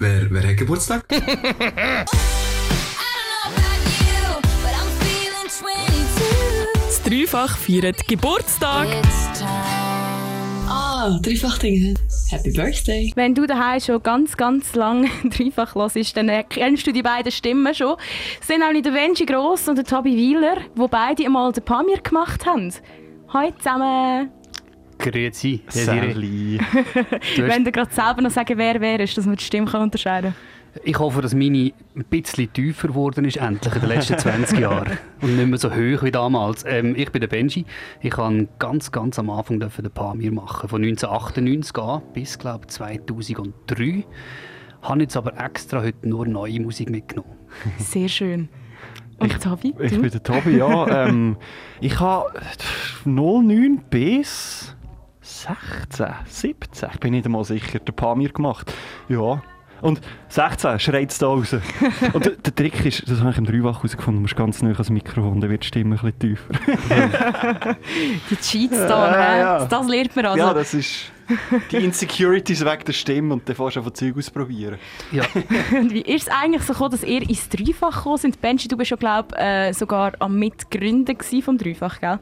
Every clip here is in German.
Wer, wer hat Geburtstag? Das Dreifach feiert Geburtstag. Ah, dreifach Dinge. Happy Birthday. Wenn du daheim schon ganz, ganz lang dreifach hörst, dann kennst du die beiden Stimmen schon. Es sind nämlich der Benji Gross und der Tobi Wieler, die beide einmal den Pamir gemacht haben. Hallo zusammen. Grüezi, Sally. Wenn du gerade selber noch sagen, wer wer ist, dass man die Stimme unterscheiden kann. Ich hoffe, dass meine ein bisschen tiefer geworden ist, endlich in den letzten 20 Jahren. Und nicht mehr so hoch wie damals. Ähm, ich bin der Benji. Ich habe ganz, ganz am Anfang den Pamir machen. Von 1998 an bis, glaube ich, 2003. Habe jetzt aber extra heute nur neue Musik mitgenommen. Sehr schön. Und Ich- Tobi? Ich du? bin der Tobi, ja. ähm, ich habe 09 bis 16, 17, ich bin nicht einmal sicher, der Pamir gemacht. Ja. Und 16 schreit es da raus. Und der, der Trick ist, das habe ich im Dreiwach herausgefunden, du musst ganz nah ans Mikrofon, dann wird die Stimme ein bisschen tiefer. Die Cheats da, Ja, ne? ja. das lernt man also. Ja, das ist die Insecurities weg der Stimme und dann fährst du einfach Zeug ausprobieren. Ja, Und wie ist es eigentlich so gekommen, dass ihr ins Dreifach gekommen sind? Benji, du bist ja, glaube äh, sogar am Mitgründen gsi vom Dreifach, gell?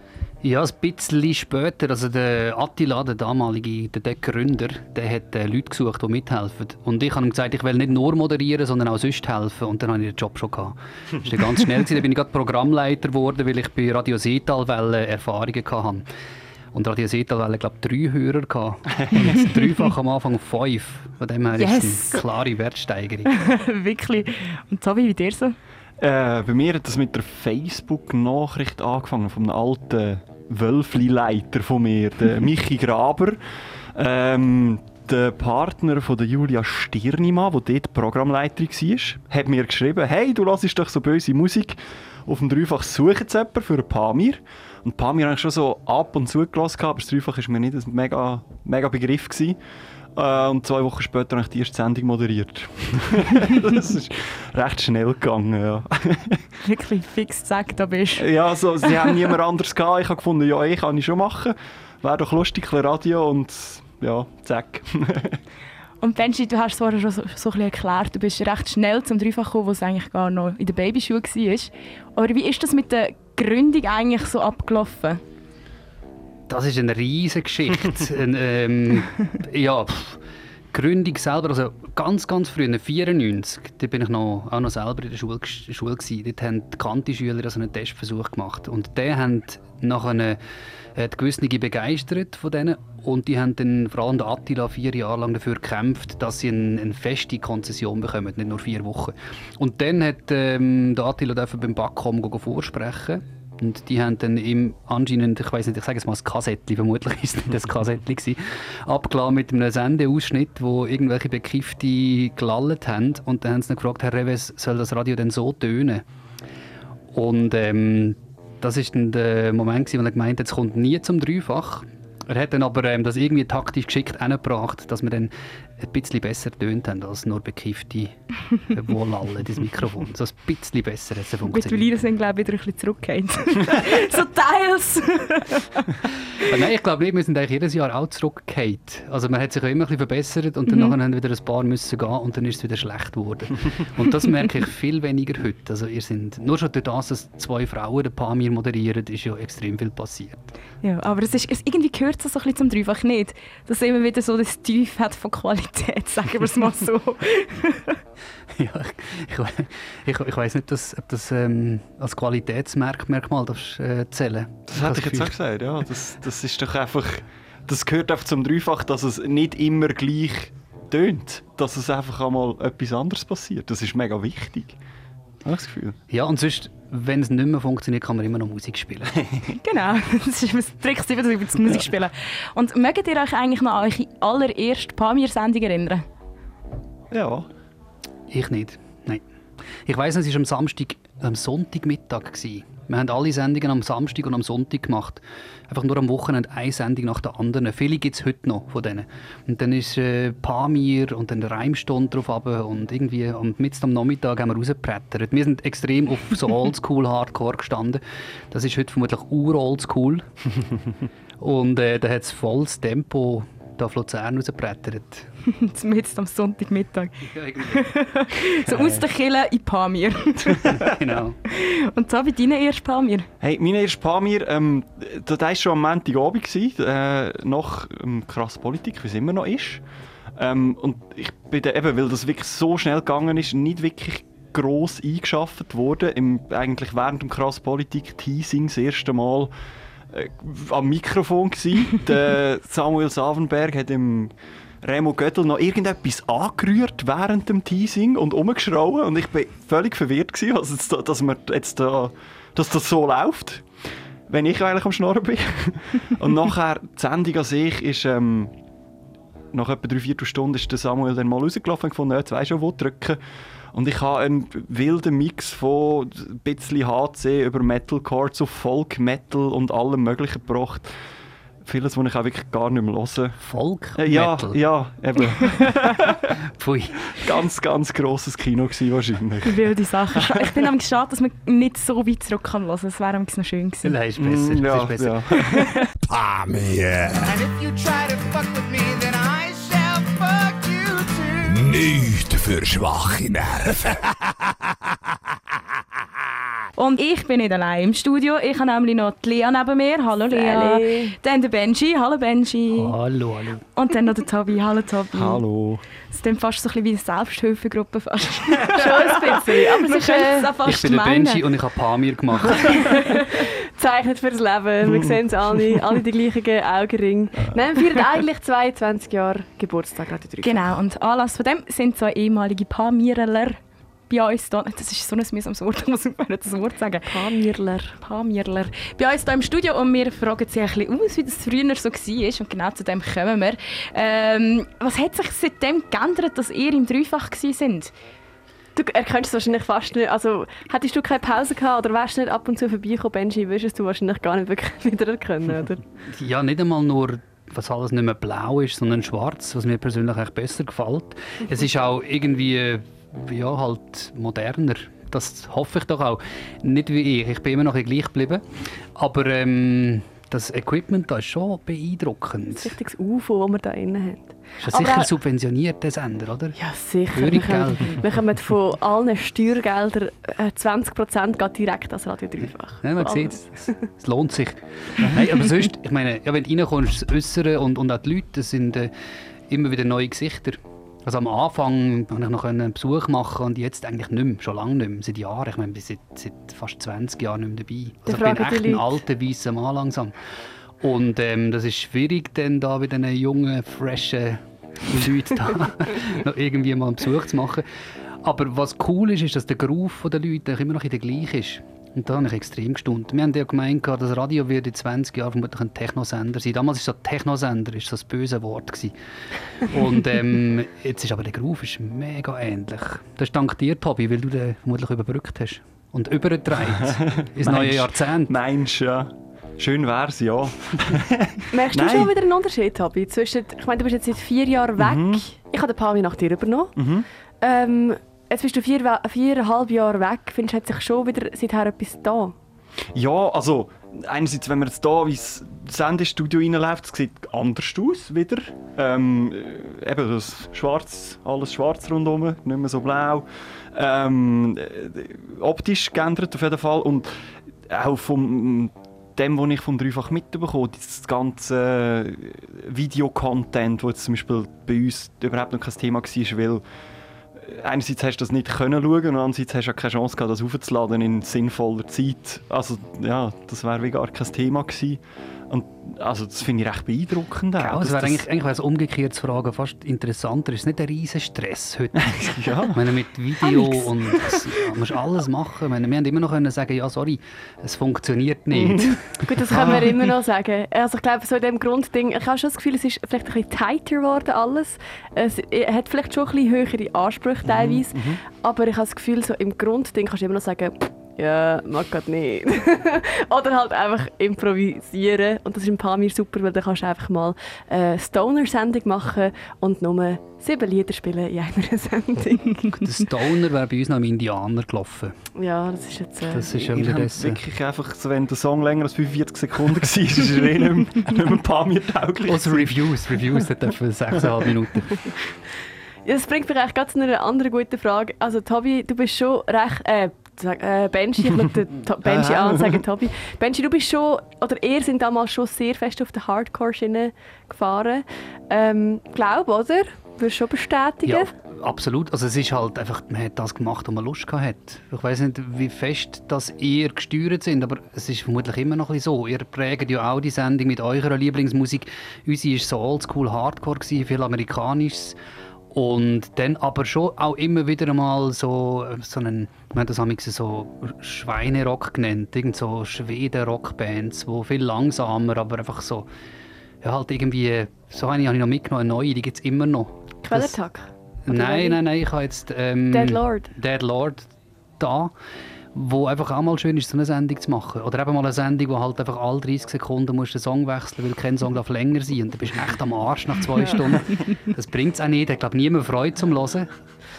Ja ein bisschen später. Also der Attila, der damalige der, der Gründer, der hat äh, Leute gesucht, die mithelfen. Und ich habe ihm gesagt, ich will nicht nur moderieren, sondern auch sonst helfen. Und dann habe ich den Job schon gehabt. Das war dann ganz schnell. Dann bin ich gerade Programmleiter geworden, weil ich bei Radio Seetalwelle Erfahrungen hatte. Und Radio Seetalwelle, glaube ich, drei Hörer gehabt. Und jetzt dreifach am Anfang fünf. Von dem her ist Yes. es eine klare Wertsteigerung. Wirklich. Und Tobi, wie dir so? Äh, bei mir hat das mit der Facebook-Nachricht angefangen, von einem alten Wölfli-Leiter von mir, der Michi Graber. Ähm, der Partner von der Julia Stirnimann, der dort Programmleiterin war, hat mir geschrieben, hey, du hörst doch so böse Musik. Auf dem Dreifach suchen jemanden für ein Pamir. Und Pamir habe ich schon so ab und zu gelassen, aber das Dreifach war mir nicht ein mega, mega Begriff. Gewesen. Äh, und zwei Wochen später habe ich die erste Sendung moderiert. das ist recht schnell gegangen, ja. Wirklich fix gesagt, da bist Ja, so, sie haben niemand anders gehabt. Ich habe gefunden, ja, ich kann ich schon machen. Wäre doch lustig, ein Radio und ja, zack. Und Benji, du hast es vorher schon so, so ein erklärt, du bist recht schnell zum Dreifach gekommen, wo es eigentlich gar noch in der Babyschule war. Aber wie ist das mit der Gründung eigentlich so abgelaufen? Das ist eine riesige Geschichte. Ein, ähm, ja, pff, Gründung selber, also ganz, ganz früh, 1994, da bin ich noch, auch noch selber in der Schule, Schule gewesen. Dort haben die Kanti-Schüler also einen Testversuch gemacht. Und die haben nachher eine, äh, die gewisse begeistert von denen. Und die haben dann, vor allem der Attila, vier Jahre lang dafür gekämpft, dass sie eine, eine feste Konzession bekommen, nicht nur vier Wochen. Und dann hat ähm, der Attila dürfen beim Backcom vorsprechen. Und die haben dann ihm anscheinend, ich weiß nicht, ich sage jetzt mal ein Kassettchen, vermutlich ist es nicht das Kassettchen gewesen, abgeladen mit einem Sendeausschnitt, wo irgendwelche Bekiffte gelallt haben. Und dann haben sie ihn gefragt, Herr Reves, soll das Radio denn so tönen? Und ähm, das ist dann der Moment, gewesen, wo er gemeint hat, es kommt nie zum Dreifach. Er hat dann aber ähm, das irgendwie taktisch geschickt angebracht, dass wir dann ein bisschen besser tönt haben als nur bekiffte Wohlallen, das Mikrofon. So ein bisschen besser hat es Mittlerweile funktioniert. sind glaube ich wieder ein bisschen zurückgehend. so teils! Nein, ich glaube nicht, wir sind eigentlich jedes Jahr auch zurückgefallen. Also man hat sich ja immer ein bisschen verbessert und dann nachher haben wieder ein paar müssen gehen und dann ist es wieder schlecht geworden. und das merke ich viel weniger heute. Also ihr sind, nur schon durch das, dass zwei Frauen ein paar mir moderieren, ist ja extrem viel passiert. ja, aber es ist, es, irgendwie gehört es so ein bisschen zum Dreifach nicht. Dass immer wieder so das Tief hat von Qualität, sagen wir es mal so. ja, ich, ich, ich weiß nicht, dass, ob das ähm, als Qualitätsmerkmal darfst, äh, zählen Das hätte ich jetzt auch gesagt, ja. Das, das ist doch einfach... Das gehört einfach zum Dreifach, dass es nicht immer gleich tönt. Dass es einfach einmal etwas anderes passiert. Das ist mega wichtig. Habe ich das Gefühl. Ja, und sonst, wenn es nicht mehr funktioniert, kann man immer noch Musik spielen. genau, das ist das Trick 70 über das Musik spielen. Und mögt ihr euch eigentlich noch an eure allererste Pamir-Sendung erinnern? Ja. Ich nicht. Nein. Ich weiss, es war am Samstag, am Sonntagmittag. Gewesen. Wir haben alle Sendungen am Samstag und am Sonntag gemacht. Einfach nur am Wochenende eine Sendung nach der anderen. Viele gibt es heute noch von denen. Und dann ist äh, Pamir und dann der Reimstunde drauf runter und irgendwie am, mitten am Nachmittag haben wir rausgebrettert. Wir sind extrem auf so Oldschool Hardcore gestanden. Das ist heute vermutlich ur-Oldschool. und äh, da hat es volles Tempo da auf Luzern rausbrettert. Jetzt am Sonntagmittag. So aus der Kille in Pamir. genau. Und so wie deine erste Pamir. Hey, mein erster Pamir, ähm, das war schon am Montagabend, äh, nach ähm, krass Politik, wie es immer noch ist. Ähm, und ich bin dann eben, weil das wirklich so schnell gegangen ist, nicht wirklich gross eingeschafft worden. Im, eigentlich während dem krass Politik-Teasing das erste Mal äh, am Mikrofon. Der Samuel Savenberg hat im Remo Göttl noch irgendetwas angerührt während dem Teasing und umgeschrauen und ich bin völlig verwirrt gewesen, also jetzt da, dass, wir jetzt da, dass das so läuft, wenn ich eigentlich am Schnorren bin. und nachher, die Sendung an sich ist, ähm, nach etwa drei, vier Stunden ist der Samuel dann mal rausgelaufen und gefunden, jetzt weisst du, wo drücken. Und ich habe einen wilden Mix von ein bisschen HC über Metalcore zu Folk Metal und allem Möglichen gebracht. Vieles, was ich auch wirklich gar nicht mehr höre. Folk? Äh, ja, Metal. ja, eben. Pfui. ganz, ganz grosses Kino gewesen wahrscheinlich. Wilde Sachen. Ich bin am schade, dass man nicht so weit zurück kann hören. Das wäre am noch schön gewesen. Das ist besser. Mm, ja, ist besser. ja. Pamir. And if you try to fuck with me, then I Nicht für schwache Nerven. Und ich bin nicht allein im Studio. Ich habe nämlich noch die Lea neben mir. Hallo Lea. Hallo. Dann der Benji. Hallo Benji. Hallo, hallo. Und dann noch der Tobi. Hallo Tobi. Hallo. Das ist dann fast so ein bisschen wie eine Selbsthilfegruppe. Fast. Schon ein bisschen. Aber es ist könnte es auch fast Ich bin der. Benji und ich habe Pamir gemacht. gezeichnet fürs Leben. Wir sehen es alle, alle die gleichen Augenringe. Nein, wir feiern eigentlich 22 Jahre Geburtstag gerade. Genau, und Anlass von dem sind zwei ehemalige Pamirler bei uns hier. Das ist so ein mühsames Wort, ich muss aufhören, das Wort sagen. Pamirler. Pamirler. Bei uns hier im Studio und wir fragen sie ein bisschen aus, wie das früher so war. Und genau zu dem kommen wir. Ähm, was hat sich seitdem geändert, dass ihr im Dreifach sind? Du erkennst es wahrscheinlich fast nicht. Also, hättest du keine Pause gehabt oder wärst du nicht ab und zu vorbeigekommen, Benji, würdest du wahrscheinlich gar nicht wirklich wieder erkennen, oder? Ja, nicht einmal nur, was alles nicht mehr blau ist, sondern schwarz, was mir persönlich eigentlich besser gefällt. Es ist auch irgendwie, ja, halt moderner. Das hoffe ich doch auch. Nicht wie ich, ich bin immer noch gleich geblieben. Aber ähm, das Equipment da ist schon beeindruckend. Das richtiges UFO, das wir da innen haben. Ist ja Aber sicher auch- subventioniert, der Sender, oder? Ja, sicher. Wir Höriggelder. kommen, wir kommen von allen Steuergeldern, äh, 20% geht direkt als Radio Dreifach. Ja, man sieht es. Es lohnt sich. Nein, aber sonst, ich meine, ja, wenn du reinkommst, das Äußere und, und auch die Leute, das sind äh, immer wieder neue Gesichter. Also am Anfang konnte ich noch einen Besuch machen und jetzt eigentlich nicht mehr, schon lange nicht mehr, seit Jahren. Ich meine, ich bin seit, seit fast 20 Jahren nicht mehr dabei. Also ich bin echt ein alter, weißer Mann langsam. Und ähm, das ist schwierig, dann da bei diesen jungen, freshen Leuten da noch irgendwie mal einen Besuch zu machen. Aber was cool ist, ist, dass der Groove der Leute immer noch der gleiche ist. Und da habe ich extrem gestaunt. Wir haben ja gemeint, gehabt, das Radio wird in 20 Jahren vermutlich ein Technosender sein. Damals war so Technosender ist so das böse Wort. Gewesen. Und ähm, jetzt ist aber der Groove ist mega ähnlich. Das ist dank dir, Tobi, weil du den vermutlich überbrückt hast. Und übergetragen ins neue Jahrzehnt. Meinst du, ja. Schön wär's, ja. Merkst du Nein. schon wieder einen Unterschied, Tobi? Zwischen, ich meine, du bist jetzt seit vier Jahren weg. Mhm. Ich habe den Pami nach dir übernommen. Ähm, jetzt bist du vier, viereinhalb Jahre weg. Findest du, hat sich schon wieder seither etwas da? Ja, also einerseits, wenn man jetzt hier ins Sendestudio reinläuft, es sieht anders aus wieder. Ähm, äh, eben das Schwarz, alles schwarz rundherum, nicht mehr so blau. Ähm, äh, optisch geändert auf jeden Fall und auch vom dem, was ich vom Dreifach mitbekomme, das ganze Videocontent, jetzt zum Beispiel bei uns überhaupt noch kein Thema war, weil einerseits hast du das nicht können schauen und andererseits hast du auch keine Chance gehabt, das aufzuladen in sinnvoller Zeit. Also ja, das wäre wie gar kein Thema gewesen. Und also das finde ich recht beumuckend. auch, Genau, es wäre das- eigentlich, eigentlich wäre es umgekehrt zu fragen, fast interessanter. Ist nicht ein riesen Stress heute? ja. Ich meine, mit Video und es, ja, man muss alles machen. Meine, wir haben immer noch können sagen, ja, sorry, es funktioniert nicht. Gut, das können wir immer noch sagen. Also ich glaube, so in dem Grundding, ich habe schon das Gefühl, es ist vielleicht ein bisschen tighter geworden alles. Es hat vielleicht schon ein bisschen höhere Ansprüche teilweise. Aber ich habe das Gefühl, so im Grundding kannst du immer noch sagen, ja, mag grad nicht. Oder halt einfach improvisieren. Und das ist ein paar mir super, weil dann kannst du einfach mal eine Stoner-Sendung machen und nur sieben Lieder spielen in einer Sendung. Der Stoner wäre bei uns noch im Indianer gelaufen. ja, das ist jetzt... Äh, Das ist das. wirklich einfach, so, wenn der Song länger als 45 Sekunden war, ist er eh nicht mehr, nicht mehr ein paar mir tauglich. Also Reviews, Reviews, das dürfen 6,5 Minuten. Ja, Das bringt mich eigentlich gerade zu einer anderen guten Frage. Also Tobi, du bist schon recht... Äh, sag- äh, Benji, ich schaue Benji an und sage Tobi. Benji, du bist schon, oder ihr sind damals schon sehr fest auf der Hardcore-Schiene gefahren. Ähm, glaub, oder? Würdest du schon bestätigen? Ja, absolut. Also es ist halt einfach, man hat das gemacht, was man Lust hat. Ich weiß nicht, wie fest dass ihr gesteuert sind, aber es ist vermutlich immer noch ein bisschen so. Ihr prägt ja auch die Sendung mit eurer Lieblingsmusik. Unsere war so oldschool Hardcore, gewesen, viel amerikanisches. Und dann aber schon auch immer wieder mal so, so einen, wir haben das so Schweinerock genannt, irgend so Schweden-Rockbands, die viel langsamer, aber einfach so, ja halt irgendwie, so eine habe ich noch mitgenommen, eine neue, die gibt es immer noch. Quellertag? Nein, nein, nein, ich habe jetzt ähm, Dead Lord? Dead Lord da, wo einfach auch mal schön ist, so eine Sendung zu machen. Oder eben mal eine Sendung, wo halt einfach alle 30 Sekunden musst du den Song wechseln, weil kein Song darf länger sein und dann bist du echt am Arsch nach zwei Stunden. Das bringt es auch nicht, ich glaube niemand Freude zum Hören.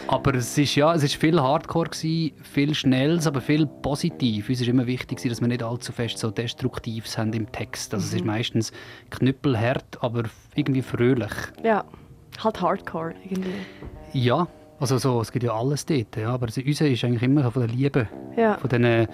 Aber es ist, ja, es ist viel Hardcore, gewesen, viel Schnelles, aber viel positiv. Uns ist immer wichtig, gewesen, dass wir nicht allzu fest so Destruktives haben im Text. Also es ist meistens knüppelhart, aber irgendwie fröhlich. Ja, halt Hardcore irgendwie. Ja, also so, es gibt ja alles dort, ja, aber unser ist eigentlich immer von der Liebe, Ja. von diesen äh,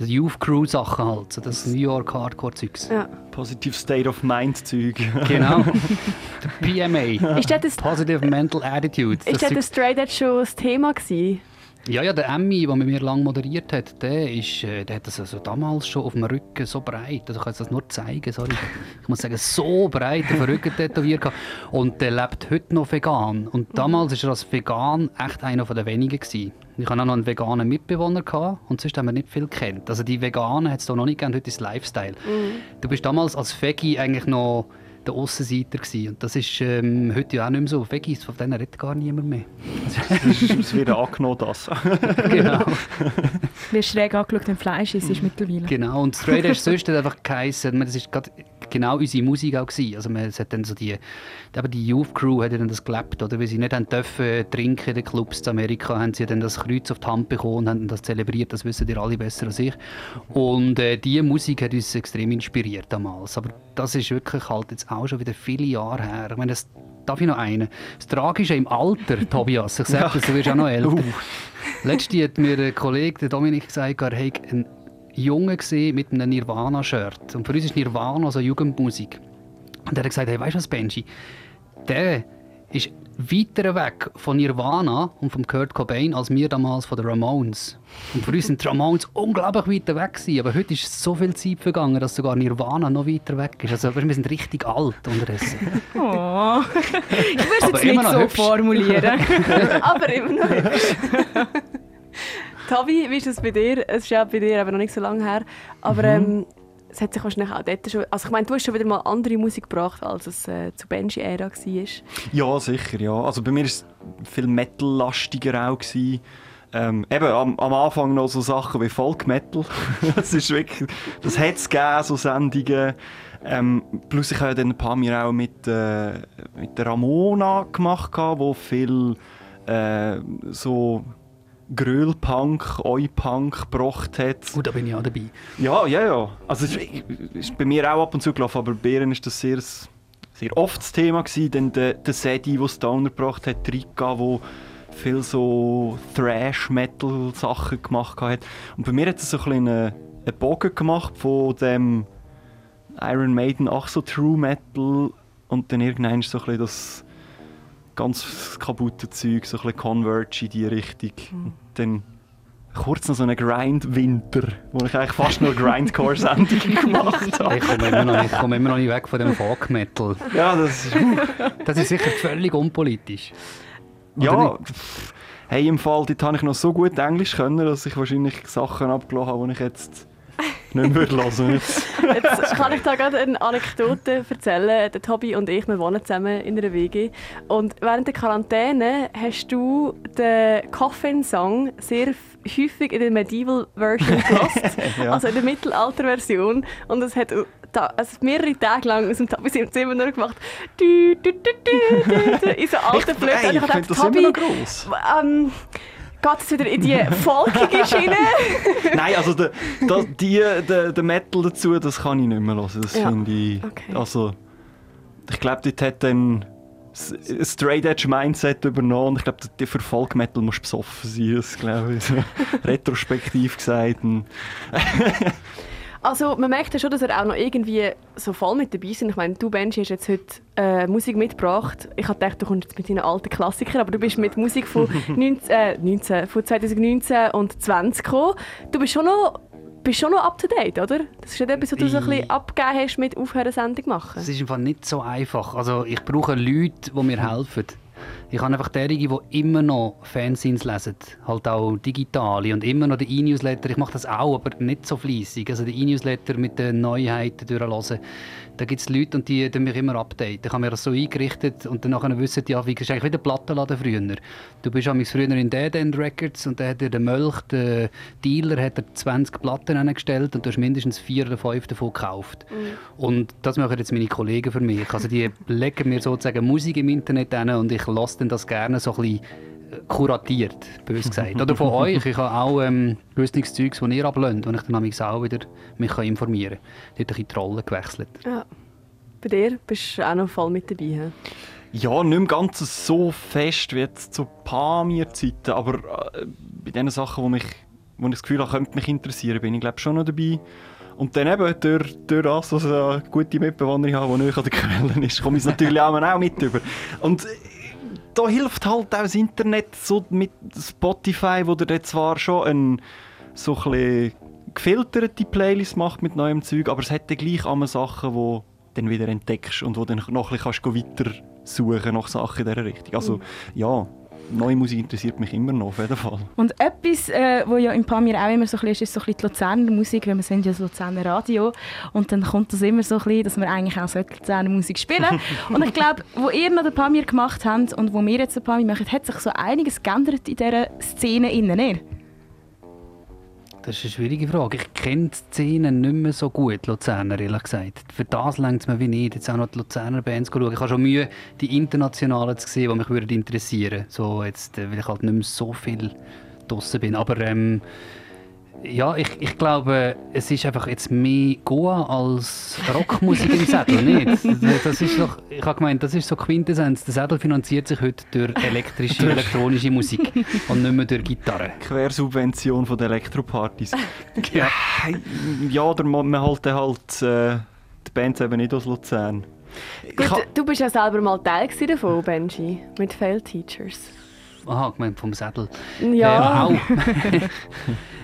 Youth Crew Sachen halt, so das New York Hardcore Zeugs. ja. Positive State of Mind Zeug. Genau. PMA. Ist das, das, Positive Mental Attitude. ist das, Zeug- das Straight Edge schon das Thema gewesen? Ja, ja, der Emmy, der mit mir lange moderiert hat, der, ist, äh, der hat das also damals schon auf dem Rücken so breit, also ich kann das nur zeigen, sorry. Ich muss sagen, so breit auf dem Rücken tätowiert. Und der lebt heute noch vegan. Und damals war er als vegan echt einer der wenigen. Gewesen. Ich hatte auch noch einen veganen Mitbewohner gehabt, und sonst haben wir nicht viel kennt. Also die Veganen hat es da noch nicht gegeben, heute ist es Lifestyle. Du bist damals als Veggie eigentlich noch der Aussenseiter gewesen. Und das ist ähm, heute ja auch nicht mehr so. Veggies, von denen redet gar niemand mehr. Es wird angenommen, das. genau. Wie schräg angeschaut, wenn Fleisch ist, ist mittlerweile. Genau, und Straight Edge sonst hat einfach geheißen, das ist gerade genau unsere Musik auch gewesen. Also man, hat dann so die, eben die Youth Crew hat ja dann das gelebt, oder? Weil sie nicht haben dürfen trinken in den Clubs in Amerika, haben sie dann das Kreuz auf die Hand bekommen und haben das zelebriert, das wissen ihr alle besser als ich. Und äh, diese Musik hat uns extrem inspiriert damals. Aber das ist wirklich halt jetzt auch schon wieder viele Jahre her. Ich meine, das Darf ich noch einen? Das Tragische im Alter, Tobias, ich sage das, du wirst auch noch älter. Letztens hat mir ein Kollege, der Dominik, gesagt, er hätte einen Jungen gesehen mit einem Nirvana-Shirt. Und für uns ist Nirvana so Jugendmusik. Und er hat gesagt, hey, weißt du was, Benji? Der ist weiter weg von Nirvana und von Kurt Cobain als wir damals von den Ramones. Und für uns sind die Ramones unglaublich weit weg gewesen, aber heute ist so viel Zeit vergangen, dass sogar Nirvana noch weiter weg ist. Also wir sind richtig alt unterdessen. Oh. Ich würde es Aber jetzt immer nicht noch so hübsch. formulieren. Aber immer noch hübsch. Tavi, wie ist das bei dir? Es ist ja bei dir aber noch nicht so lange her. Aber ähm, es hat sich wahrscheinlich auch dort schon... Also ich meine, du hast schon wieder mal andere Musik gebracht, als es äh, zu Benji-Ära war. Ja, sicher, ja. Also bei mir war es viel Metal-lastiger auch. Gewesen. Ähm, eben am, am Anfang noch so Sachen wie Folk Metal. das ist wirklich, das hat es gegeben, so Sendungen. Ähm, plus ich habe ja dann ein paar Mal auch mit, äh, mit der Ramona gemacht, wo viel äh, so Grölpunk, Oi-Punk gebracht hat. Gut, da bin ich auch dabei. Ja, ja, ja. Also es ist, ist bei mir auch ab und zu gelaufen, aber bei Bären ist das sehr, sehr oft das Thema gewesen. Dann der, der Sedi, der Stoner gebracht hat, Rika, wo viel so Thrash-Metal-Sachen gemacht hat. Und bei mir hat es so ein bisschen einen, einen Bogen gemacht von dem Iron Maiden, ach so True Metal und dann irgendwann so ein bisschen das ganz kaputte Zeug, so ein bisschen Converge in die Richtung. Und dann kurz noch so einen Grind-Winter, wo ich eigentlich fast nur Grindcore-Sendungen gemacht habe. Ich komme immer, noch nicht- ich komme immer noch nicht weg von dem Folk Metal. Ja, das ist... Das ist sicher völlig unpolitisch. Oder ja, nicht? hey, im Fall, dort habe ich noch so gut Englisch können, dass ich wahrscheinlich Sachen abgelassen habe, die ich jetzt nicht mehr hören jetzt. Jetzt kann ich da gerade eine Anekdote erzählen. Der Tobi und ich, wir wohnen zusammen in einer WG. Und während der Quarantäne hast du den Coffin-Song sehr häufig in der Medieval-Version gehört. Ja. Also in der Mittelalter-Version. Und es hat da, also mehrere Tage lang aus dem Tobi im Zimmer nur gemacht. Du, du, du, du, du, in so alten Und ich ich finde das immer Tobi, noch gross. ähm, geht es wieder in die folgige Schiene? Nein, also der, der, die, der, der Metal dazu, das kann ich nicht mehr hören. Das Ja, finde ich. okay. Also, ich glaube, dort hat dann ein Straight Edge Mindset übernommen. Ich glaube, die- für Folk Metal musst du besoffen sein. Das glaube ich. Retrospektiv gesagt. Also man merkt ja schon, dass er auch noch irgendwie so voll mit dabei ist. Ich meine, du Benji hast jetzt heute äh, Musik mitgebracht. Ich habe gedacht, du kommst jetzt mit deinen alten Klassikern, aber du bist mit Musik von, 19, äh, 19, von 2019 und 20 gekommen. Du bist schon noch, bist schon noch up to date, oder? Das ist nicht etwas, was du so ein bisschen abgegeben hast mit Aufhören Sendung machen. Es ist einfach nicht so einfach. Also ich brauche Leute, die mir helfen. Ich habe einfach derige, die immer noch Fanzines lesen, halt auch digitale und immer noch den E-Newsletter. Ich mache das auch, aber nicht so fließig. Also den E-Newsletter mit den Neuheiten durchlesen. Da gibt es Leute und die, die mich immer updaten. Ich habe mir das so eingerichtet und dann wissen die, ja, wie das ist eigentlich wie der Plattenladen früher. Du bist amigs früher in Dead End Records und dann hat der Mölch, der Dealer, hat dir 20 Platten angestellt und du hast mindestens vier oder fünf davon gekauft. Und das machen jetzt meine Kollegen für mich. Also die legen mir sozusagen Musik im Internet an und ich lasse das gerne so ein bisschen kuratiert, bös gesagt. Oder von euch. Ich habe auch ähm, gewisses Zeugs, das ihr ablöhnt, wo ich dann amigs auch wieder mich kann informieren kann. Dort ein bisschen die Rolle gewechselt. Ja. Bei dir bist du auch noch voll mit dabei. he? ja, nicht mehr ganz so fest wie jetzt zu Pamir-Zeiten. Aber äh, bei den Sachen, wo, mich, wo ich das Gefühl habe, könnte mich interessieren, bin ich glaube schon noch dabei. Und dann eben durch, durch das, dass ich eine gute Mitbewohnerin habe, die nicht an der Quelle ist, komme ich es natürlich auch, auch mit über. Und da hilft halt auch das Internet so mit Spotify, wo der zwar schon ein so ein gefilterte Playlist macht mit neuem Zeug, aber es hat dann gleich einmal Sachen, die du dann wieder entdeckst und wo dann noch ein bisschen kannst weiter suchen nach Sachen in dieser Richtung. Also ja, neue Musik interessiert mich immer noch, auf jeden Fall. Und etwas, äh, wo ja in Pamir auch immer so ein bisschen ist, ist so ein bisschen die Luzerner Musik, weil wir sind ja das Luzerner Radio und dann kommt das immer so ein bisschen, dass wir eigentlich auch so Luzerner Musik spielen. und ich glaube, wo ihr noch den Pamir gemacht habt und wo wir jetzt den Pamir machen, hat sich so einiges geändert in dieser Szene innen, nicht? Das ist eine schwierige Frage. Ich kenne die Szene nicht mehr so gut, Luzerner, ehrlich gesagt. Für das längt es mir wie nicht, jetzt auch noch die Luzerner Bands schauen. Ich habe schon Mühe, die internationalen zu sehen, die mich würden interessieren So jetzt, äh, weil ich halt nicht mehr so viel draussen bin. Aber ähm, ja, ich, ich glaube, es ist einfach jetzt mehr Goa als Rockmusik im Sädel, nicht? Das ist doch, ich habe gemeint, das ist so Quintessenz. Der Sädel finanziert sich heute durch elektrische, elektronische Musik und nicht mehr durch Gitarre. Quersubvention von den Elektropartys. Ja. ja, oder man man halt, halt äh, die Bands eben nicht aus Luzern. Gut, ha- du bist ja selber mal Teil davon, Benji, mit Fail Teachers. Aha, gemeint vom Sädel. Ja. Ähm, auch.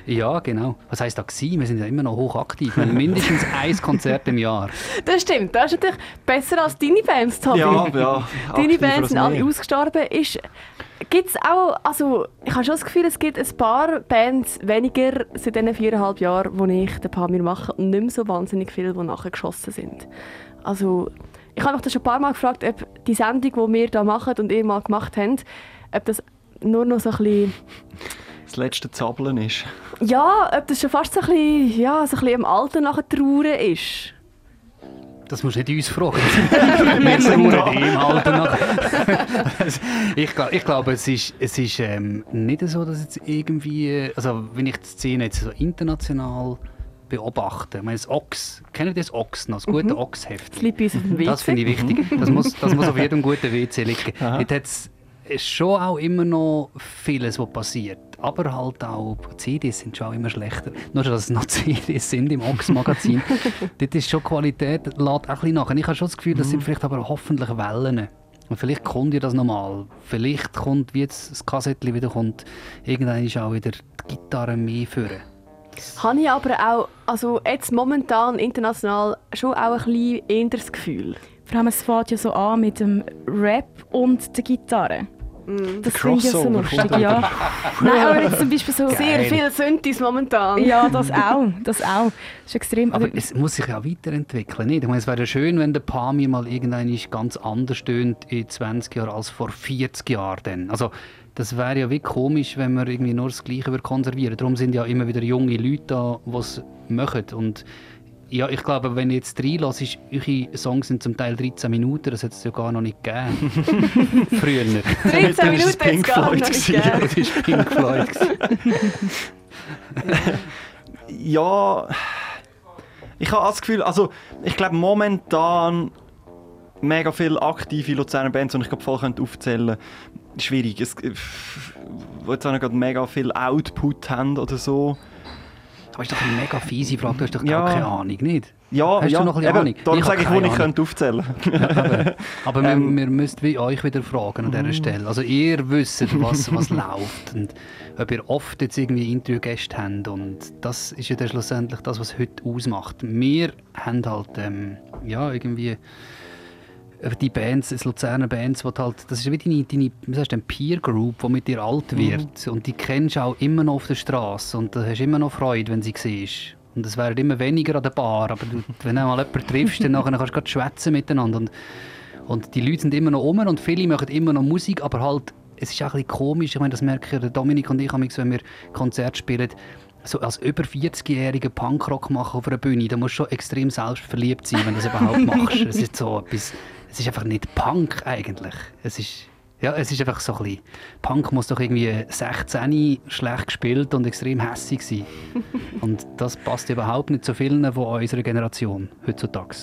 Ja, genau. Was heisst da gewesen? Wir sind ja immer noch hochaktiv. Wir haben mindestens ein Konzert im Jahr. Das stimmt, das ist natürlich besser als deine Bands, Tobi. ja, ja. Deine Bands sind alle ausgestorben. Gibt es auch, also ich habe schon das Gefühl, es gibt ein paar Bands weniger seit diesen viereinhalb Jahren, wo ich den Pamir mache und nicht mehr so wahnsinnig viele, die nachher geschossen sind. Also ich habe mich das schon ein paar Mal gefragt, ob die Sendung, die wir hier machen und ihr mal gemacht habt, ob das nur noch so ein bisschen, Das letzte Zappeln ist. ja, ob das schon fast so ein bisschen, ja, so ein bisschen im Alter nachher trauern ist. Das musst du nicht uns fragen. Wir sind eh im Alter nach. ich, ich glaube, es ist, es ist ähm, nicht so, dass jetzt irgendwie, also wenn ich die Szene jetzt so international beobachte, ich meine, das Ox, kennt ihr das Ox noch, das gute Ox-Heft? Das liegt bei uns auf dem WC. Das finde ich wichtig. Das muss, das muss auf jedem guten WC liegen. Dort hat es schon auch immer noch vieles, was passiert. Aber halt auch, CDs sind schon auch immer schlechter. Nur dass es noch CDs sind im Ox-Magazin. Dort ist schon die Qualität, lädt auch ein bisschen nach. Und ich habe schon das Gefühl, das sind vielleicht aber hoffentlich Wellen. Und vielleicht kommt ja das nochmal. Vielleicht kommt, wie jetzt das Kassettchen wieder kommt, irgendwann ist auch wieder die Gitarre mehr führen. Habe ich aber auch, also jetzt momentan international schon auch ein bisschen eher das Gefühl. Vor allem, es fängt ja so an mit dem Rap und der Gitarre. Das finde ich ja so lustig, ja. Nein, aber jetzt zum Beispiel so... Sehr viel Synthes momentan. Ja, das auch, das auch. Das ist extrem. Aber Aber es muss sich ja weiterentwickeln. Nicht? Ich meine, es wäre schön, wenn der Pamir mal irgendwann ganz anders tönt in 20 Jahren als vor 40 Jahren. Dann. Also, das wäre ja wie komisch, wenn wir irgendwie nur das Gleiche konservieren Darum sind ja immer wieder junge Leute da, die es machen. Und ja, ich glaube, wenn ihr jetzt reinlässt, ist, eure Songs sind zum Teil 13 Minuten, das hat es ja gar noch nicht gegeben. Früher. 13 Dann ist Minuten es Pink jetzt Floyd gegeben. Das ist Pink Floyd. Ja, ich habe das Gefühl, also ich glaube momentan mega viele aktive Luzerner Bands, und ich glaube voll könnte aufzählen, schwierig. Es, die jetzt auch nicht gerade mega viel Output haben oder so. Aber ist doch eine mega fiese Frage, du hast doch Ja. gar keine Ahnung, nicht? Ja, Hast du ja, noch ein Ahnung? Darum Ich sage ich, wo ich könnte aufzählen Aber, aber wir, Ähm. wir müsst wie euch wieder fragen an dieser Stelle. Also ihr wisst, was, was läuft und ob ihr oft jetzt irgendwie Interviewgäste habt und das ist ja dann schlussendlich das, was heute ausmacht. Wir haben halt ähm, ja irgendwie die Bands, das Luzerner Bands, die halt, das ist wie deine, deine was heißt, denn, Peer Group, die mit dir alt wird und die kennst du auch immer noch auf der Straße und da hast du immer noch Freude, wenn sie siehst. Und es werden immer weniger an der Bar, aber du, wenn du mal jemanden triffst, dann nachher kannst du gerade schwätzen miteinander und und die Leute sind immer noch um und viele machen immer noch Musik, aber halt, es ist auch ein bisschen komisch. Ich meine, das merke ich, Dominik und ich, wenn wir Konzerte spielen, so als über 40-jähriger Punkrock machen auf einer Bühne, da musst du schon extrem selbstverliebt sein, wenn du das überhaupt machst. Es ist so etwas, es ist einfach nicht Punk eigentlich. Es ist, ja, es ist einfach so ein bisschen, Punk muss doch irgendwie 16 schlecht gespielt und extrem hässig sein. und das passt überhaupt nicht zu vielen von unserer Generation heutzutage.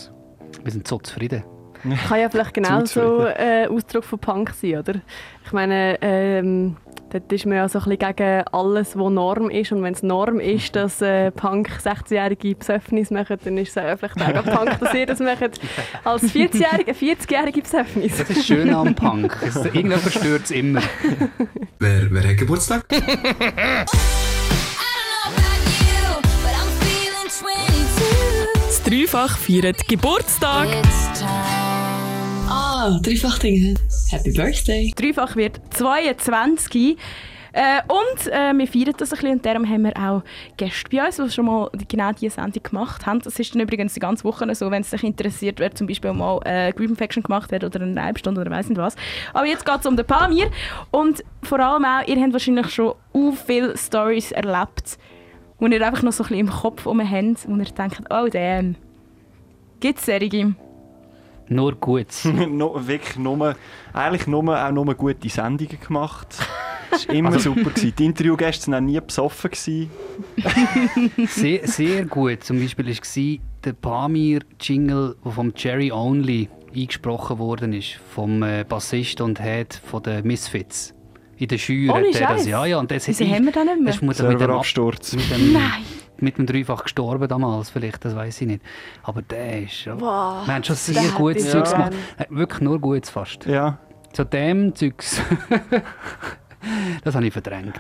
Wir sind so zufrieden. Kann ja vielleicht genau so Zuzufrieden. äh, Ausdruck von Punk sein, oder? Ich meine, ähm, dort ist man ja so ein bisschen gegen alles, was Norm ist. Und wenn es Norm ist, dass äh, Punk 16-jährige Besäufnis machen, dann ist es ja vielleicht auch Punk, dass ihr das macht als 40-jährige 40 Besäufnis. Das ist schön am Punk. Es, irgendjemand stört es immer. Wer, wer hat Geburtstag? Das Dreifach feiert Geburtstag. Ah, dreifach Dinge. Happy Birthday. Dreifach wird 22. Äh, und äh, wir feiern das ein bisschen und darum haben wir auch Gäste bei uns, die schon mal die, genau diese Sendung gemacht haben. Das ist dann übrigens die ganze Woche so, wenn es sich interessiert, wer zum Beispiel mal äh, Group Infection gemacht hat oder eine Halbstunde oder weiss nicht was. Aber jetzt geht es um den Pamir und vor allem auch, ihr habt wahrscheinlich schon u viele Stories erlebt, wo ihr einfach noch so ein bisschen im Kopf habt, wo ihr denkt, oh damn, gibt es solche? Nur Gutes. no, wirklich nur, eigentlich nur, auch nur gute Sendungen gemacht. Es war immer super. Gewesen. Die Interviewgäste waren auch nie besoffen. Gewesen. Sehr, sehr gut. Zum Beispiel war der Pamir-Jingle, der vom Jerry Only eingesprochen worden ist, vom äh, Bassist und Head von den Misfits. In der Schür Ohne hat er das. Ja, ja, und das Wieso hat haben wir das nicht mehr? Das ist mit, mit dem Ab- mit dem, Nein! Mit dem Dreifach gestorben damals, vielleicht, das weiß ich nicht. Aber der ist schon... Wow, wir haben schon sehr gutes ich Zeugs gern. gemacht. Äh, Wirklich nur Gutes fast. Ja. Zu dem Zeugs. das habe ich verdrängt.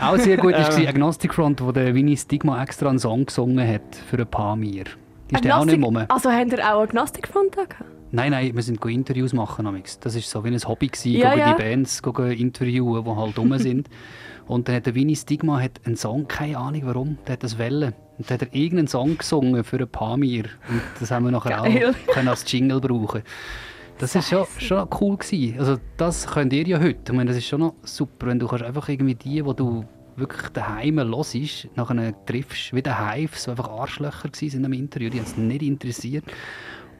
Auch sehr gut war Ähm. Agnostic Front, wo der Winnie Stigma extra einen Song gesungen hat für ein paar mir. Ist der auch nicht rum? Also habt ihr auch Agnostikfront da gehabt? Nein, nein, wir sind go Interviews machen. Das war so wie ein Hobby, gewesen, Ja, ja. die Bands go interviewen, die halt rum sind. Und dann hat der Winnie Stigma hat einen Song, keine Ahnung warum, der hat das Welle. Und dann hat er irgendeinen Song gesungen für ein paar mir. Und das haben wir nachher Geil. auch können als Jingle brauchen. Das ist schon, schon cool gewesen. Also das könnt ihr ja heute. Ich meine, das ist schon noch super, wenn du kannst einfach irgendwie die, die du wirklich daheim hörst, nachher triffst, wie der Hives, die einfach Arschlöcher waren im Interview, die haben es nicht interessiert.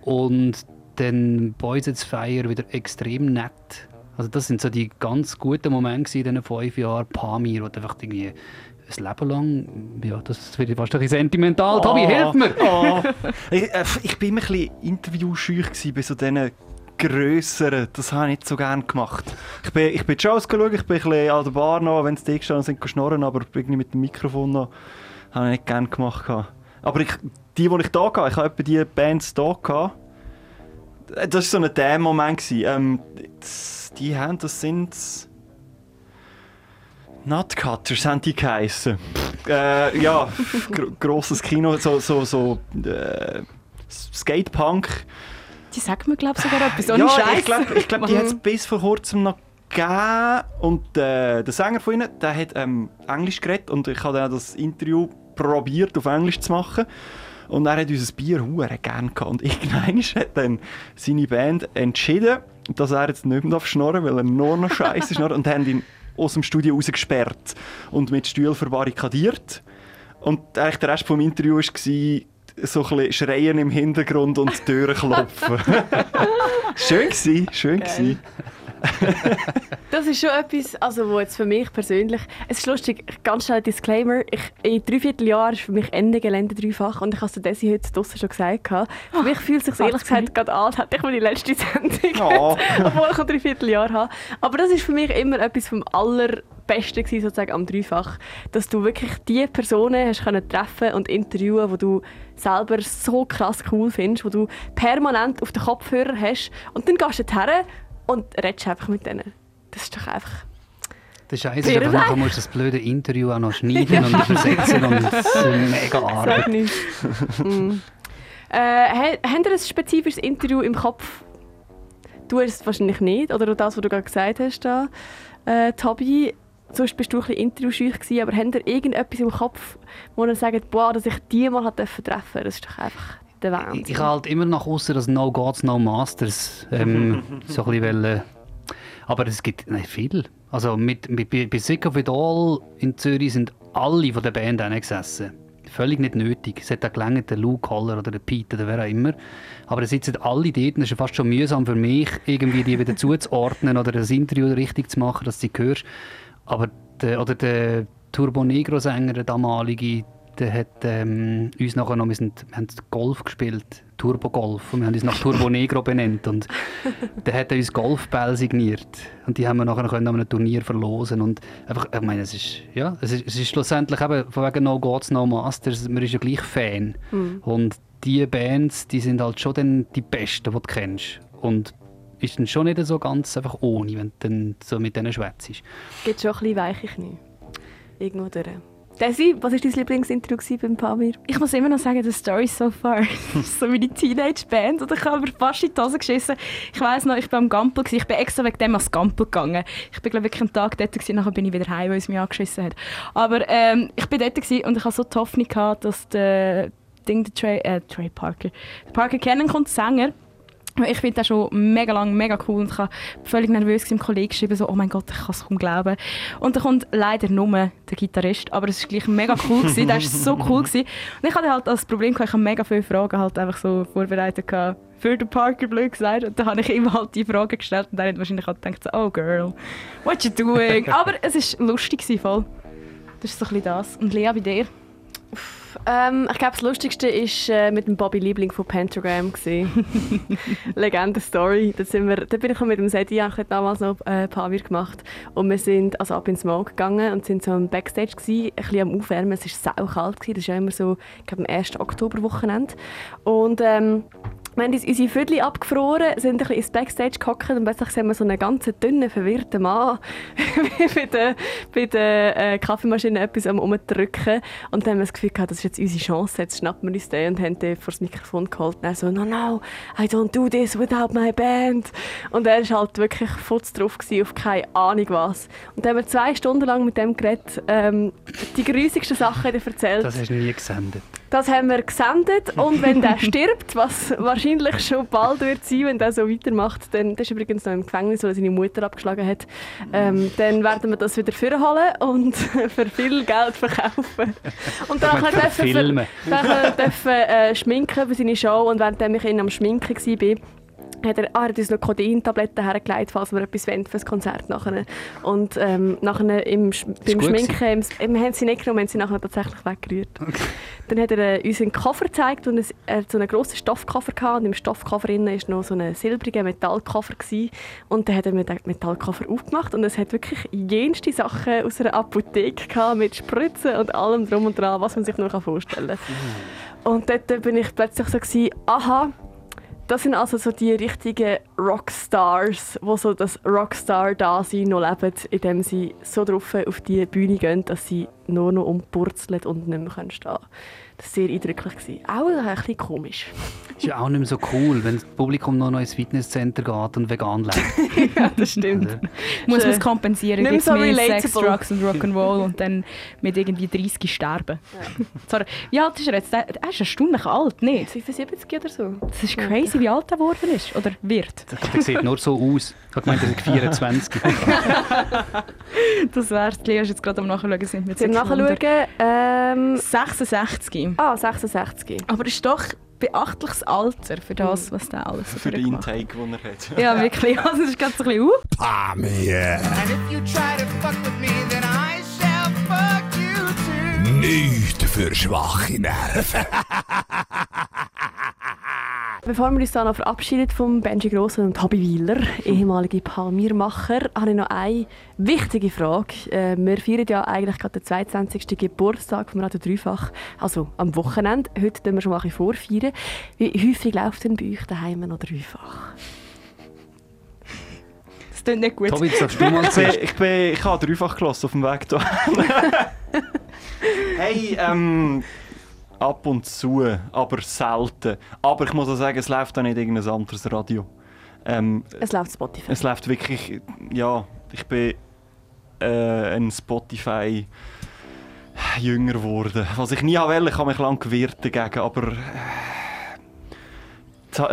Und dann Boys at Fire wieder extrem nett. Also das sind so die ganz guten Momente in diesen fünf Jahren Pamir, wo du einfach irgendwie ein Leben lang, ja, das wird fast ein bisschen sentimental. Tobi, hilf mir! Oh. ich, äh, ich bin immer ein bisschen interviewscheu bei so diesen grösseren. Das habe ich nicht so gerne gemacht. Ich bin, ich bin die Shows geschaut, ich bin ein bisschen an der Bar noch, wenn sie da gestanden sind, geschnorren, aber irgendwie mit dem Mikrofon noch, habe ich nicht gerne gemacht. Aber ich, die, die ich da hatte, ich habe etwa die Bands da gehabt. Äh, Das war so ein gewesen. Ähm, das- die haben, das sind... Nutcutters haben die geheissen. Äh, ja, gro grosses Kino, so, so, so äh, Skatepunk. Die sagt mir, glaube ich, sogar etwas. Ohne ja, Scheiß. ich glaube, ich glaub, die hat es bis vor kurzem noch gegeben und äh, der Sänger von ihnen, der hat ähm, Englisch geredet und ich habe dann das Interview probiert auf Englisch zu machen. Und er hat unser Bier hure gerne gehabt. Und irgendwann hat dann seine Band entschieden, dass er jetzt nicht mehr schnurren darf, weil er nur noch Scheiße schnurrt. Und haben ihn aus dem Studio rausgesperrt und mit Stühlen verbarrikadiert. Und eigentlich der Rest des Interviews war so ein bisschen Schreien im Hintergrund und die Türen klopfen. schön gewesen, schön gewesen. Das ist schon etwas, also wo jetzt für mich persönlich, es ist lustig, ganz schnell ein Disclaimer, ich, in drei Vierteljahren ist für mich Ende Gelände dreifach und ich habe es Desi heute draussen schon gesagt. Für mich fühlt es sich ehrlich gesagt gerade an, hätte ich die letzte Sendung Oh. obwohl ich noch drei Vierteljahr habe. Aber das ist für mich immer etwas vom allerbesten gewesen, sozusagen am Dreifach, dass du wirklich die Personen hast können treffen und interviewen, die du selber so krass cool findest, wo du permanent auf den Kopfhörer hast und dann gehst du her und redest einfach mit denen. Das ist doch einfach... Der Scheiß ist einfach, nachher musst du das blöde Interview auch noch schneiden und übersetzen und das ist mega Sag Arbeit. nicht. mm. äh, ha- habt ihr ein spezifisches Interview im Kopf? Du hast es wahrscheinlich nicht, oder das, was du gerade gesagt hast, da, äh, Tobi. Sonst bist du ein bisschen interviewscheu gewesen, aber habt ihr irgendetwas im Kopf, wo ihr sagt, boah, dass ich die mal treffen durfte? Das ist doch einfach der Wahnsinn. Ich, ich habe halt immer nach außen das No Gods, No Masters ähm, so ein bisschen wollen. Aber es gibt nicht viel. Also mit, mit, bei Sick of It All in Zürich sind alle von der Band gesessen. Völlig nicht nötig. Es hat auch gelangt, der Luke Holler oder der Pete oder wer auch immer. Aber es sitzen alle dort und es ist fast schon mühsam für mich, irgendwie die wieder zuzuordnen oder das Interview richtig zu machen, dass du sie hörst. Aber der, oder der Turbo Negro Sänger, der damalige, der hat ähm, uns nachher noch, wir, sind, wir haben Golf gespielt, Turbo Golf, und wir haben uns nach Turbo Negro benannt und der hat uns Golfbälle signiert und die haben wir nachher können an einem Turnier verlosen und einfach, ich meine, es ist, ja, es ist, es ist schlussendlich eben von wegen No Gods, No Masters, man ist ja gleich Fan und die Bands, die sind halt schon dann die besten, die du kennst und ist dann schon nicht so ganz einfach ohne, wenn du dann so mit denen schwätzt. Gibt schon ein bisschen weiche Knie. Irgendwo durch. Desi, was war dein Lieblingsinterview gewesen beim Pamir? Ich muss immer noch sagen, The Story So Far so meine Teenage-Band. Und ich habe mir fast in die Hose geschissen. Ich weiss noch, ich war am Gampel. Ich bin extra wegen dem ans Gampel gegangen. Ich bin, glaube wirklich einen Tag dort. Gewesen. Nachher bin ich wieder heim, weil es mich angeschissen hat. Aber ähm, ich bin dort gewesen und ich hatte so die Hoffnung, gehabt, dass der, Ding, der Trey, äh, Trey Parker, der Parker Cannon kommt, Sänger. Ich finde das schon mega lang, mega cool und ich war völlig nervös im Kollegen geschrieben, so, oh mein Gott, ich kann es kaum glauben. Und dann kommt leider nur der Gitarrist, aber es war gleich mega cool, gewesen. der war so cool. Gewesen. Und ich hatte halt das Problem, ich habe mega viele Fragen halt einfach so vorbereitet gehabt, für den Parker, blöd gesagt. Und dann habe ich ihm halt die Fragen gestellt und er hat wahrscheinlich halt gedacht, so, oh girl, what you doing? aber es war lustig, gewesen, voll. Das ist so ein bisschen das. Und Lea, bei dir? Ähm, ich glaube, das Lustigste war äh, mit dem Bobby Liebling von Pentagram. gewesen. Legende-Story. Da, sind wir- da bin ich mit dem Sedi ich damals noch äh, ein paar Mal gemacht. Und wir sind also ab in Smoke gegangen und sind so im Backstage, gewesen, ein bisschen am Aufwärmen. Es war saukalt. gewesen. Das ist ja immer so, ich glaube, am 1. Oktoberwochenende. Und ähm, wir haben uns unsere Viertel abgefroren, sind ein bisschen ins Backstage gehockt und plötzlich sehen wir so einen ganz dünnen, verwirrten Mann bei der, bei der äh, Kaffeemaschine etwas am umdrücken. Und dann haben wir das Gefühl gehabt, das ist jetzt unsere Chance, jetzt schnappen wir uns den und haben den vor das Mikrofon geholt. Und er so, no, no, I don't do this without my band. Und er war halt wirklich futz drauf gewesen, auf keine Ahnung was. Und dann haben wir zwei Stunden lang mit dem geredet, ähm, die grusigsten Sachen er erzählt. Das hast du nie gesendet. Das haben wir gesendet. Und wenn der stirbt, was wahrscheinlich schon bald wird sein, wenn der so weitermacht, dann das ist übrigens noch im Gefängnis, weil er seine Mutter abgeschlagen hat, ähm, dann werden wir das wieder vorholen und für viel Geld verkaufen. Und dann dürfen wir dürfen, äh, schminken für seine Show. Und während ich ihn am Schminken war, hat er, ah, er hat uns noch Kodeintabletten hergelegt, falls wir etwas wollen für das Konzert nachher. Und ähm, nachher im, Sch- beim Schminken, im, wir haben sie nicht genommen, haben sie nachher tatsächlich weggerührt. Dann hat er äh, uns einen Koffer gezeigt und es, er hat so einen grossen Stoffkoffer gehabt und im Stoffkoffer innen war noch so ein silbriger Metallkoffer gewesen. und dann hat er mir den Metallkoffer aufgemacht und es hat wirklich jenste Sachen aus einer Apotheke gehabt, mit Spritzen und allem drum und dran, was man sich nur vorstellen kann. Und dort bin ich plötzlich so gewesen, aha, das sind also so die richtigen Rockstars, die so das Rockstar-Dasein noch leben, indem sie so drauf auf die Bühne gehen, dass sie nur noch umpurzelt und nicht mehr stehen können. Das war sehr eindrücklich. Gewesen. Auch ein bisschen komisch. Ist ja auch nicht mehr so cool, wenn das Publikum noch ins Fitnesscenter geht und vegan lebt. ja, das stimmt. Also, Muss man es kompensieren, Nicht es so Sex, relatable. Drugs und Rock'n'Roll und dann mit irgendwie 30 sterben. Sorry. Wie alt ist er jetzt? Er ist erstaunlich alt, nicht? 75 oder so. Das ist crazy, wie alt er geworden ist. Oder wird. Der sieht nur so aus. Ich habe gemeint, er ist 24. Das wär's. Lea ist jetzt gerade am Nachschauen. Sind wir Nachschauen. Ähm, 66. ah, 66. Aber das ist doch beachtliches Alter für das, was der alles Für den Intake, den er hat. Ja, wirklich. Also, das ist ganz so ein bisschen, uh. And if you try to fuck with me, then I shall fuck you too. Nicht für schwache Nerven. Bevor wir uns dann noch verabschieden vom Benji Grossen und Hobby Wieler, ehemalige Palmiermacher, habe ich noch eine wichtige Frage. Äh, wir feiern ja eigentlich gerade den 22. Geburtstag vom Radio Dreifach, also am Wochenende. Heute tun wir schon mal ein vorfeiern. Wie häufig läuft denn bei euch daheim noch Dreifach? Das klingt nicht gut. Tobi, das darfst du mal Ich, ich, bin, ich habe dreifach gelassen auf dem Weg hier. hey, ähm, ab und zu, aber selten. Aber ich muss auch sagen, es läuft auch nicht irgendein anderes Radio. Ähm, Es läuft Spotify. es läuft wirklich, ja, ich bin äh, ein Spotify jünger geworden. Was ich nie wollte, ich habe mich lange gewehrt dagegen, aber äh,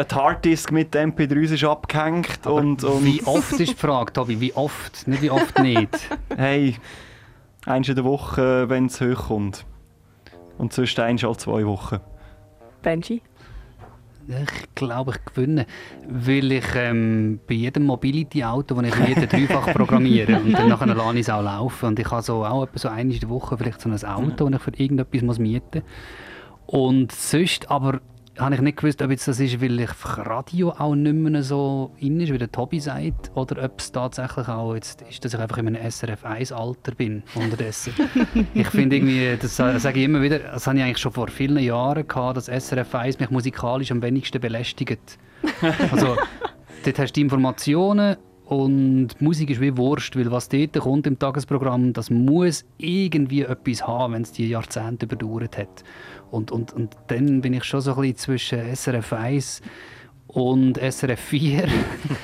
die Harddisk mit MP3s ist abgehängt und, und Wie oft ist die Frage, Tobi? Wie oft? Nicht wie oft nicht. Hey, eins in der Woche, wenn es hochkommt. Und sonst eins alle zwei Wochen. Benji? Ich glaube, ich gewinne, weil ich ähm, bei jedem Mobility-Auto, das ich jeden dreifach programmiere und dann nachher lasse ich es auch laufen. Und ich habe so auch etwa so einmal in der Woche vielleicht so ein Auto, das ich für irgendetwas muss mieten muss. Und sonst aber habe ich nicht gewusst, ob jetzt das ist, weil ich Radio auch nicht mehr so in ist, wie der Tobi sagt, oder ob es tatsächlich auch jetzt ist, dass ich einfach in einem SRF 1-Alter bin unterdessen. ich finde irgendwie, das sa- sage ich immer wieder, das habe ich eigentlich schon vor vielen Jahren gehabt, dass SRF 1 mich musikalisch am wenigsten belästigt. Also, dort hast du die Informationen und Musik ist wie Wurst, weil was dort kommt im Tagesprogramm, das muss irgendwie etwas haben, wenn es die Jahrzehnte überdauert hat. Und, und, und dann bin ich schon so ein bisschen zwischen SRF 1 und SRF 4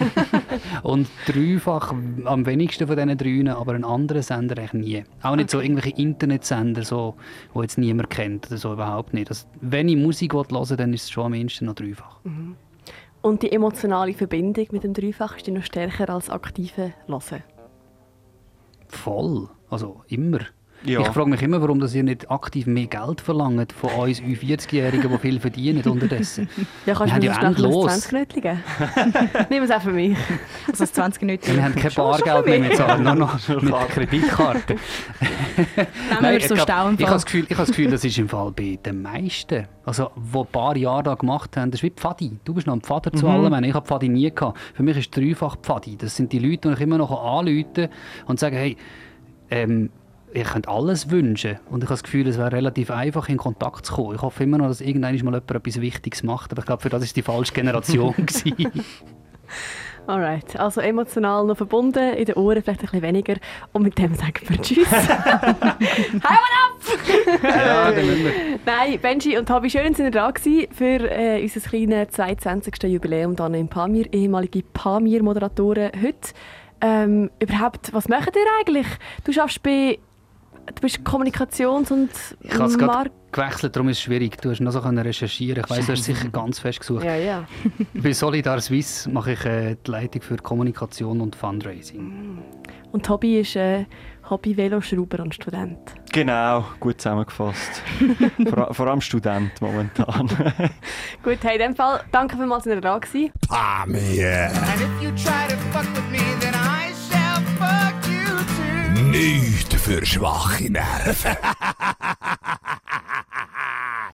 und dreifach am wenigsten von diesen dreien, aber einen anderen Sender eigentlich nie. Auch nicht so irgendwelche Internetsender, so, die jetzt niemand kennt oder so, überhaupt nicht. Also, wenn ich Musik hören will, dann ist es schon am ehesten noch dreifach. Und die emotionale Verbindung mit dem Dreifach ist noch stärker als aktive Hören. Voll. Also immer. Ja. Ich frage mich immer, warum das ihr nicht aktiv mehr Geld verlangt von uns 40-Jährigen, die viel verdienen unterdessen. Ja, kannst Wir du mir ja endlos. 20 Knötchen geben? Nimm es auch für mich. Also das 20 Minuten. Wir haben kein Bargeld mehr, wir zahlen nur noch mit Kreditkarte. Ich so ich habe das, Gefühl, ich habe das Gefühl, das ist im Fall bei den meisten, also die ein paar Jahre da gemacht haben, das ist wie Pfadi. Du bist noch ein Pfader zu allem. Ich habe Pfadi nie gehabt. Für mich ist dreifach Pfadi. Das sind die Leute, die ich immer noch anrufen und sagen, hey, ähm, ihr könnt alles wünschen. Und ich habe das Gefühl, es wäre relativ einfach, in Kontakt zu kommen. Ich hoffe immer noch, dass irgendwann mal jemand etwas Wichtiges macht. Aber ich glaube, für das ist die falsche Generation. Alright, also emotional noch verbunden, in den Ohren vielleicht ein bisschen weniger. Und mit dem sagen wir Tschüss. Hau ab! ja, dann müssen wir. Nein, Benji und Tobi, schön, sind ihr da für äh, unser kleines 22. Jubiläum hier in Pamir, ehemalige Pamir-Moderatoren heute. Ähm, überhaupt, was macht ihr eigentlich? Du schaffst bei, du bist Kommunikations- und Ich habe es gerade Mark... gewechselt, darum ist es schwierig. Du hast noch so können recherchieren. Ich weiss, du hast sicher ganz fest gesucht. Ja, ja. Bei Solidar Suisse mache ich äh, die Leitung für Kommunikation und Fundraising. Und Tobi ist äh, Hobby-Veloschrauber und Student. Genau, gut zusammengefasst. vor, vor allem Student momentan. Gut, hey, in dem Fall, danke vielmals, dass ihr da gewesen. Pamir. And if you try to fuck with me, then I shall fuck you. Nicht für schwache Nerven.